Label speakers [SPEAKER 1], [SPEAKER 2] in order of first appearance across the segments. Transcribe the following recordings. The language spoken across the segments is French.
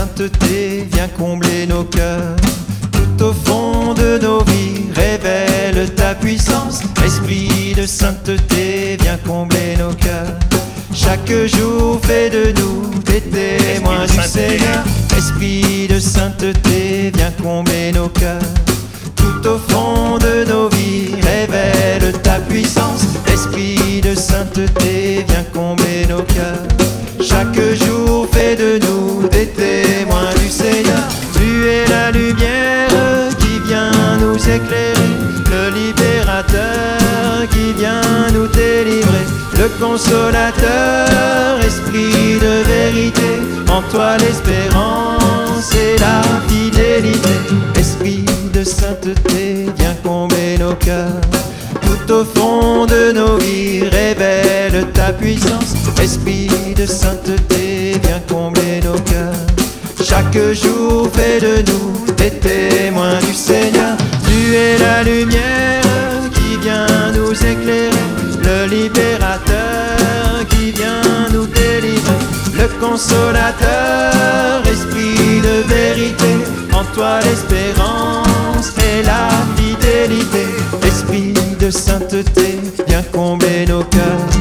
[SPEAKER 1] sainteté, viens combler nos cœurs. Tout au fond de nos vies, révèle ta puissance. Esprit de sainteté, viens combler nos cœurs. Chaque jour, fais de nous des témoins du Seigneur. Esprit de sainteté, viens combler nos cœurs. Consolateur, esprit de vérité. En toi l'espérance et la fidélité. Esprit de sainteté, viens combler nos cœurs. Tout au fond de nos vies, révèle ta puissance. Esprit de sainteté, viens combler nos cœurs. Chaque jour, fais de nous des témoins du Seigneur. Tu es la lumière consolateur, esprit de vérité. En toi l'espérance et la fidélité. Esprit de sainteté, viens combler nos cœurs.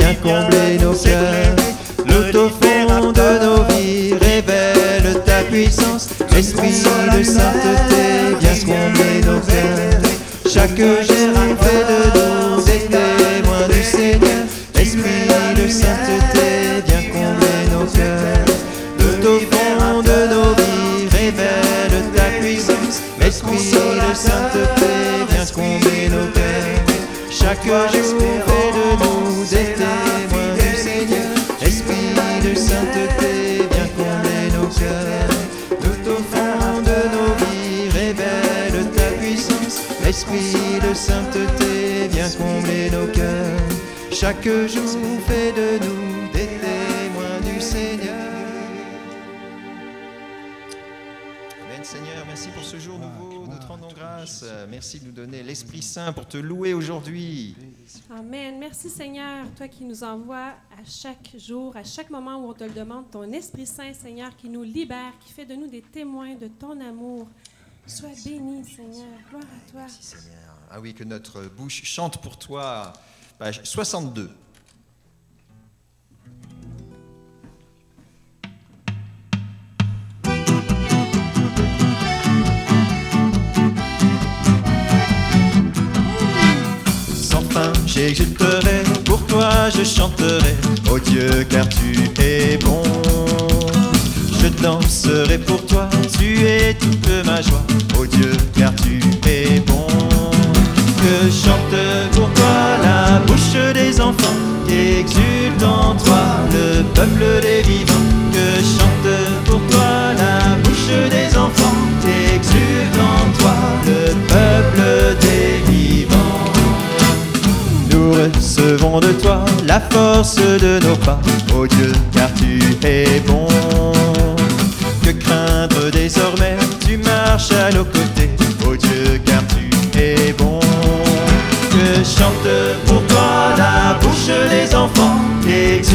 [SPEAKER 1] Viens combler nos cœurs. Tout au fond de nos vies, révèle ta puissance. Esprit de sainteté, viens combler nos cœurs. Chaque jour, fais de nous des témoins du Seigneur. Esprit de sainteté, viens combler nos cœurs. Tout au fond de nos vies, révèle ta puissance. Esprit de sainteté, viens combler nos cœurs. Chaque jour, fais de nous des témoins du Seigneur. Esprit de sainteté, viens combler nos cœurs. Tout au fond de nos vies, révèle ta puissance. Esprit de sainteté, viens combler nos cœurs. Chaque jour, fais de nous grâce. Merci de nous donner l'Esprit Saint pour te louer aujourd'hui.
[SPEAKER 2] Amen. Merci Seigneur, toi qui nous envoies à chaque jour, à chaque moment où on te le demande, ton Esprit Saint, Seigneur, qui nous libère, qui fait de nous des témoins de ton amour. Sois béni, Seigneur. Gloire à toi.
[SPEAKER 1] Merci Seigneur. Ah oui, que notre bouche chante pour toi. Page 62. J'exulterai, pour toi je chanterai, oh Dieu, car tu es bon. Je danserai pour toi, tu es toute ma joie, oh Dieu, car tu es bon. Que chante pour toi la bouche des enfants, qu'exulte en toi le peuple des vivants. Que chante recevons de toi la force de nos pas, ô Dieu, car tu es bon. Que craindre désormais, tu marches à nos côtés, ô Dieu, car tu es bon. Que chante pour toi la bouche des enfants, exulte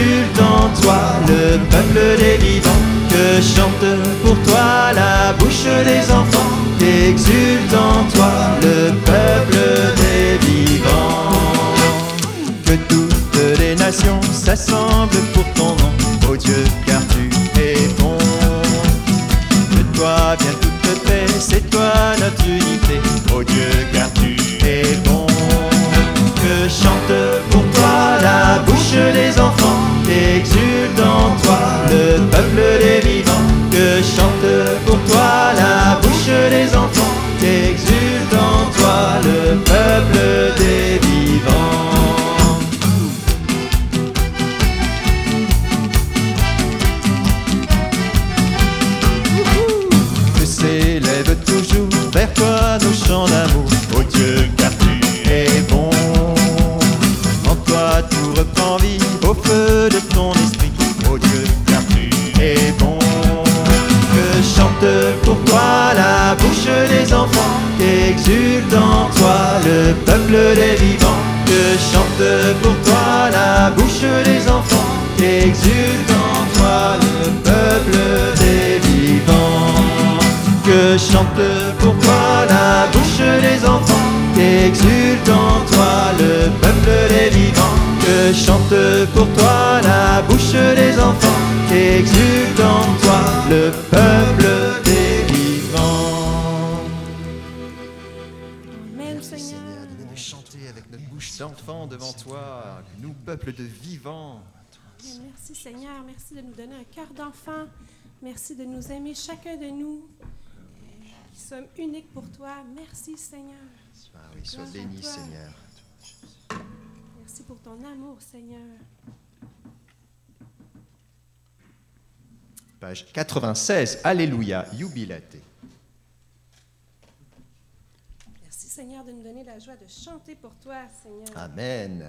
[SPEAKER 1] qu'exulte en toi le peuple des vivants. Que chante pour toi la bouche des enfants, exulte en toi le peuple des vivants. Que toutes les nations s'assemblent des vivants. Que chante pour toi la bouche des enfants. Exulte en toi le peuple des vivants que chante pour toi la bouche des enfants, qu'exulte en toi le peuple des vivants, que chante pour toi la bouche des enfants, qu'exulte en toi le peuple des vivants. Chanter avec notre bouche d'enfant devant toi, nous peuple de vivants.
[SPEAKER 2] Merci Seigneur. Merci de nous donner un cœur d'enfant. Merci de nous aimer chacun de nous qui sommes uniques pour toi. Merci Seigneur.
[SPEAKER 1] Ah oui, sois béni. Seigneur.
[SPEAKER 2] Merci pour ton amour Seigneur.
[SPEAKER 1] Page 96, Alléluia, Jubilate.
[SPEAKER 2] Merci Seigneur de nous donner la joie de chanter pour toi Seigneur.
[SPEAKER 1] Amen.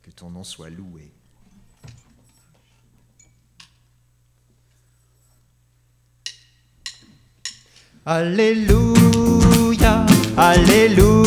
[SPEAKER 1] Que ton nom soit loué. Alléluia, Alléluia,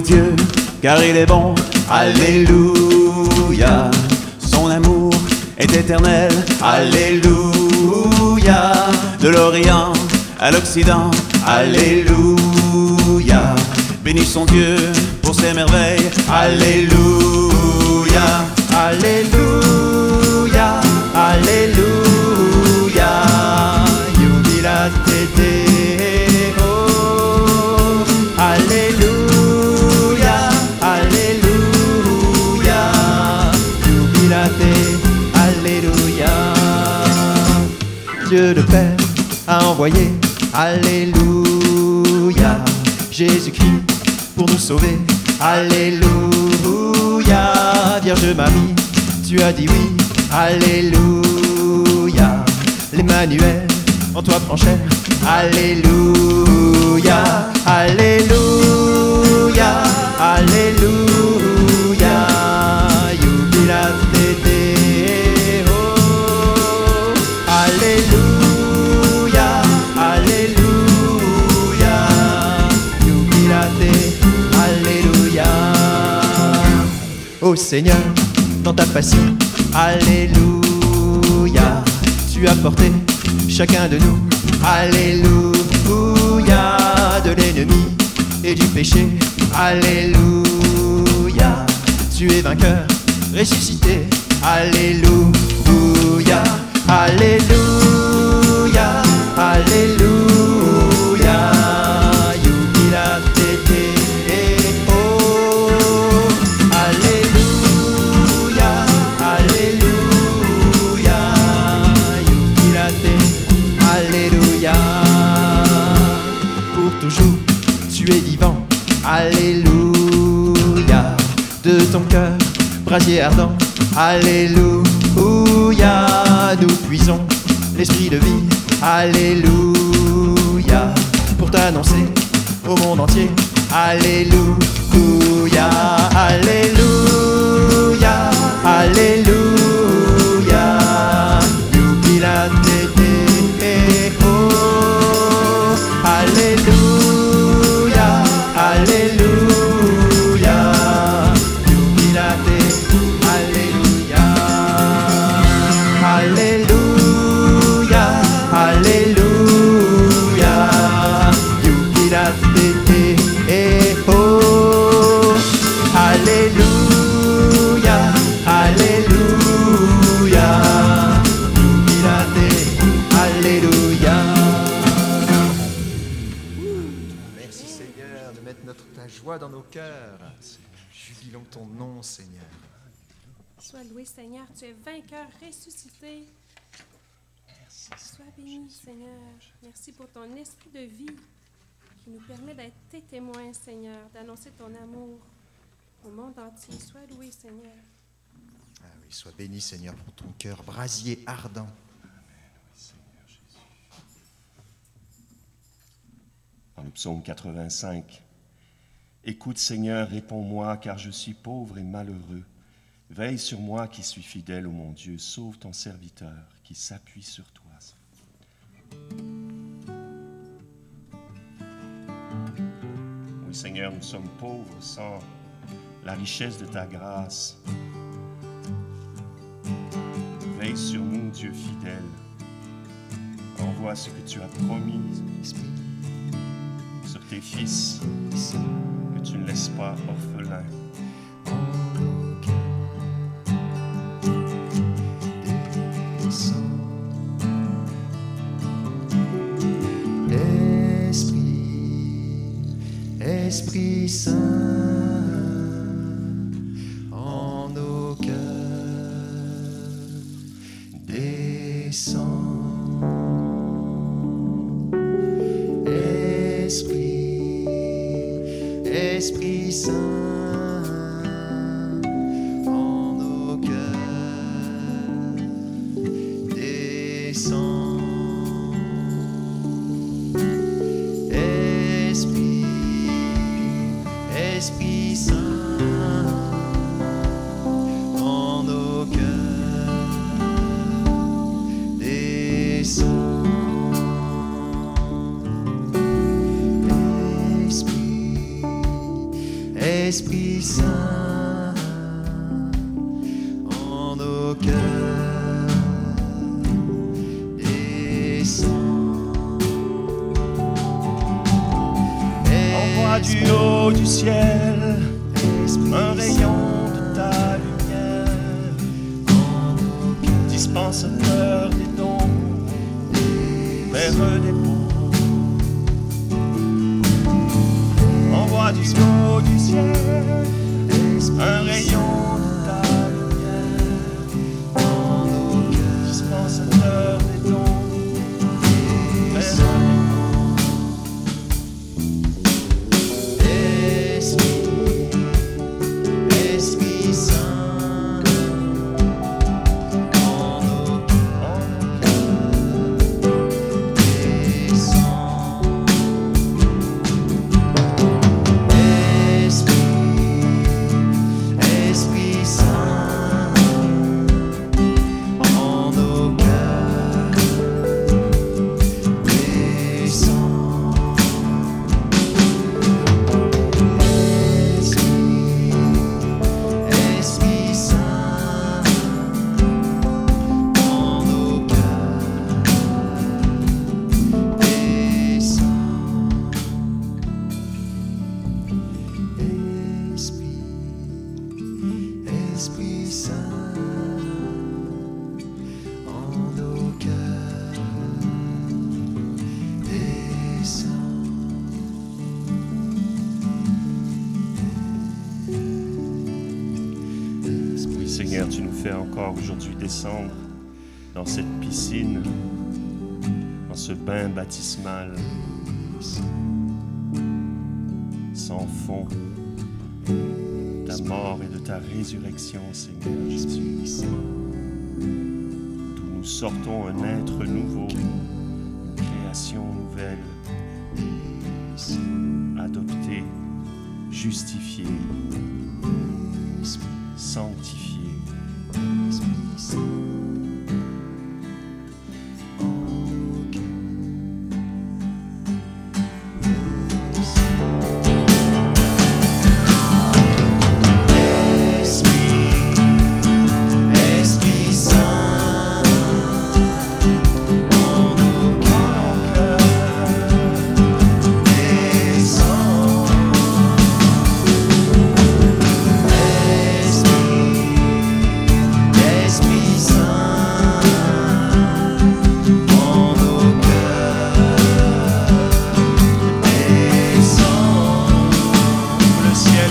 [SPEAKER 3] Dieu, car il est bon.
[SPEAKER 1] Alléluia,
[SPEAKER 3] Son amour est éternel.
[SPEAKER 1] Alléluia,
[SPEAKER 3] De l'Orient à l'Occident.
[SPEAKER 1] Alléluia,
[SPEAKER 3] Bénissons Dieu pour ses merveilles.
[SPEAKER 1] Alléluia, Alléluia, a envoyé, Alléluia, Jésus-Christ pour nous sauver, Alléluia, Vierge Marie, tu as dit oui, Alléluia, l'Emmanuel en toi prend chair, Alléluia, Alléluia, Alléluia, Ô Seigneur, dans ta passion, Alléluia, tu as porté chacun de nous, Alléluia, de l'ennemi et du péché, Alléluia, tu es vainqueur, ressuscité, Alléluia, Alléluia, brasier ardent, Alléluia. Nous puisons l'esprit de vie, Alléluia. Pour t'annoncer au monde entier, Alléluia, Alléluia, joie dans nos cœurs. Jubilons ton nom, Seigneur.
[SPEAKER 2] Sois loué, Seigneur. Tu es vainqueur ressuscité. Sois béni, Seigneur. Merci pour ton esprit de vie qui nous permet d'être tes témoins, Seigneur, d'annoncer ton amour au monde entier. Sois loué, Seigneur.
[SPEAKER 1] Ah oui, sois béni, Seigneur, pour ton cœur brasier ardent.
[SPEAKER 4] Dans le psaume 85, Écoute, Seigneur, réponds-moi, car je suis pauvre et malheureux. Veille sur moi qui suis fidèle, ô mon Dieu. Sauve ton serviteur qui s'appuie sur toi. Oui, Seigneur, nous sommes pauvres sans la richesse de ta grâce. Veille sur nous, Dieu fidèle. Envoie ce que tu as promis sur tes fils, tu ne laisses pas orphelins.
[SPEAKER 1] Esprit, Esprit Saint, Esprit
[SPEAKER 4] Du haut du ciel un rayon de ta lumière, dispensateur des dons, Père des pauvres. Envoie du haut du ciel un rayon descendre dans cette piscine, dans ce bain baptismal sans fond, de ta mort et de ta résurrection, Seigneur Jésus. D'où nous sortons un être nouveau, une création nouvelle, adoptée, justifiée, sanctifiée.
[SPEAKER 1] Esprit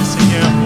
[SPEAKER 1] blessing you.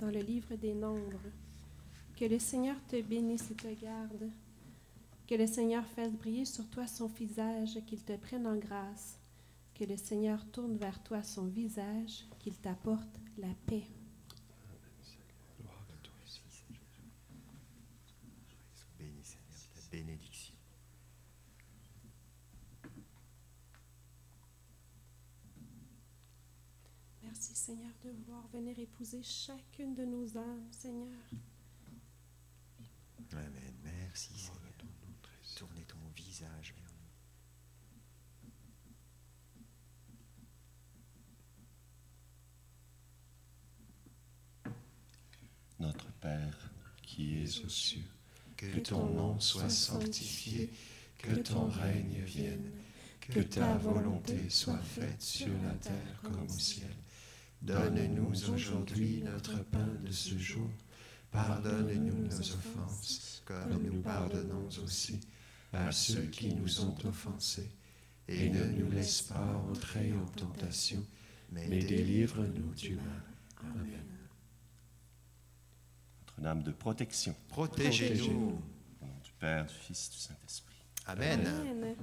[SPEAKER 1] dans
[SPEAKER 2] le livre des Nombres. Que le Seigneur te bénisse et te garde. Que le Seigneur fasse briller sur toi son visage, qu'il te prenne en grâce. Que le Seigneur tourne vers toi son visage, qu'il t'apporte la paix. Merci Seigneur de vouloir venir épouser chacune de nos âmes, Seigneur.
[SPEAKER 1] Amen. Merci Seigneur. Tournez ton visage vers nous.
[SPEAKER 4] Notre Père qui es aux cieux,
[SPEAKER 1] Que ton nom soit sanctifié, que ton règne vienne, que ta volonté soit faite sur la terre comme au ciel. Donne-nous aujourd'hui notre pain de ce jour. Pardonne-nous nos offenses, comme nous pardonnons aussi à ceux qui nous ont offensés. Et ne nous laisse pas entrer en tentation, mais délivre-nous du mal. Amen.
[SPEAKER 4] Notre-Dame de protection,
[SPEAKER 1] Protégez-nous.
[SPEAKER 4] au nom du Père, du Fils, du Saint-Esprit.
[SPEAKER 1] Amen.
[SPEAKER 2] Amen.